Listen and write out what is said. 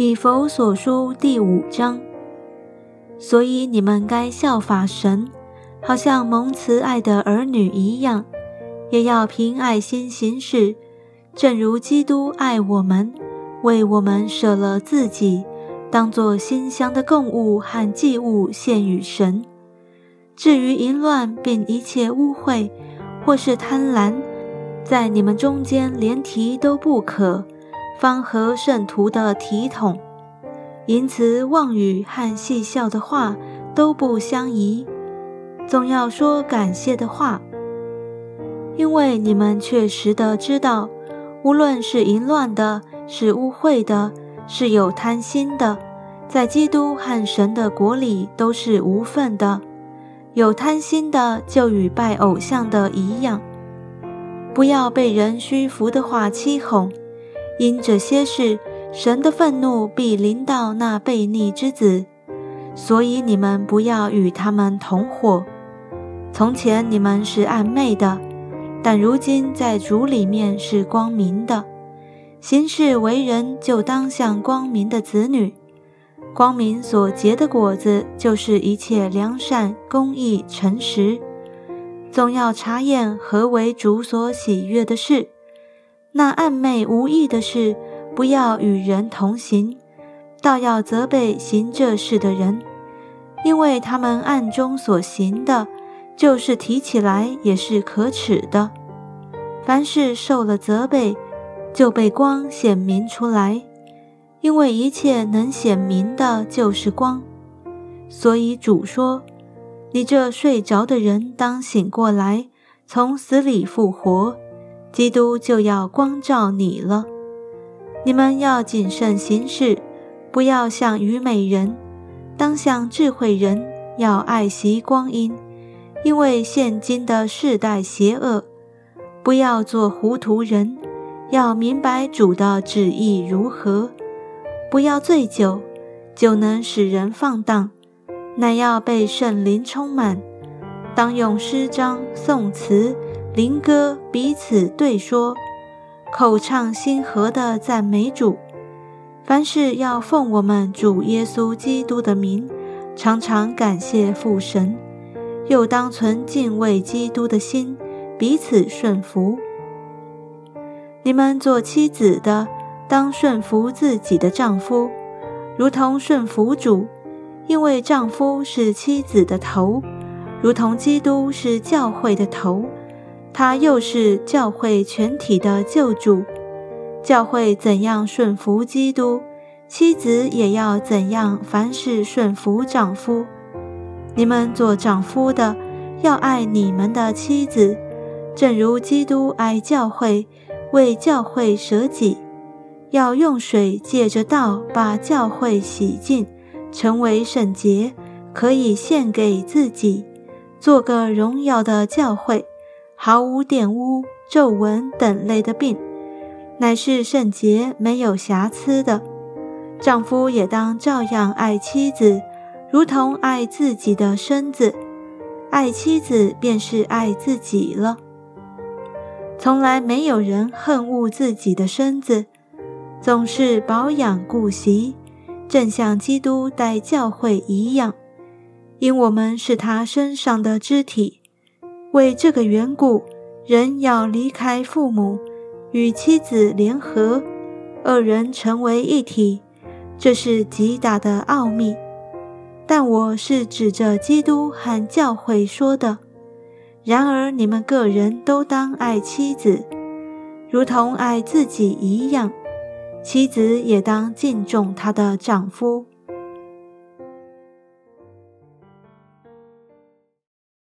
以弗所书第五章。所以你们该效法神，好像蒙慈爱的儿女一样，也要凭爱心行事，正如基督爱我们，为我们舍了自己，当作馨香的供物和祭物献与神。至于淫乱并一切污秽，或是贪婪，在你们中间连提都不可，方合圣徒的体统。淫词妄语和戏笑的话都不相宜，总要说感谢的话，因为你们确实的知道，无论是淫乱的，是污秽的，是有贪心的，在基督和神的国里都是无份的。有贪心的，就与拜偶像的一样。不要被人虚浮的话欺哄，因这些事。神的愤怒必临到那悖逆之子，所以你们不要与他们同伙。从前你们是暗昧的，但如今在主里面是光明的。行事为人就当像光明的子女。光明所结的果子，就是一切良善、公义、诚实。总要查验何为主所喜悦的事。那暗昧无益的事。不要与人同行，倒要责备行这事的人，因为他们暗中所行的，就是提起来也是可耻的。凡是受了责备，就被光显明出来，因为一切能显明的，就是光。所以主说：“你这睡着的人，当醒过来，从死里复活，基督就要光照你了。”你们要谨慎行事，不要像愚美人，当像智慧人，要爱惜光阴，因为现今的世代邪恶。不要做糊涂人，要明白主的旨意如何。不要醉酒，酒能使人放荡，乃要被圣灵充满。当用诗章、颂词、灵歌彼此对说。口唱心和的赞美主，凡事要奉我们主耶稣基督的名，常常感谢父神。又当存敬畏基督的心，彼此顺服。你们做妻子的，当顺服自己的丈夫，如同顺服主，因为丈夫是妻子的头，如同基督是教会的头。他又是教会全体的救主，教会怎样顺服基督，妻子也要怎样凡事顺服丈夫。你们做丈夫的要爱你们的妻子，正如基督爱教会，为教会舍己，要用水借着道把教会洗净，成为圣洁，可以献给自己，做个荣耀的教会。毫无玷污、皱纹等类的病，乃是圣洁、没有瑕疵的。丈夫也当照样爱妻子，如同爱自己的身子。爱妻子便是爱自己了。从来没有人恨恶自己的身子，总是保养顾惜，正像基督待教会一样，因我们是他身上的肢体。为这个缘故，人要离开父母，与妻子联合，二人成为一体。这是极大的奥秘。但我是指着基督和教会说的。然而你们个人都当爱妻子，如同爱自己一样；妻子也当敬重她的丈夫。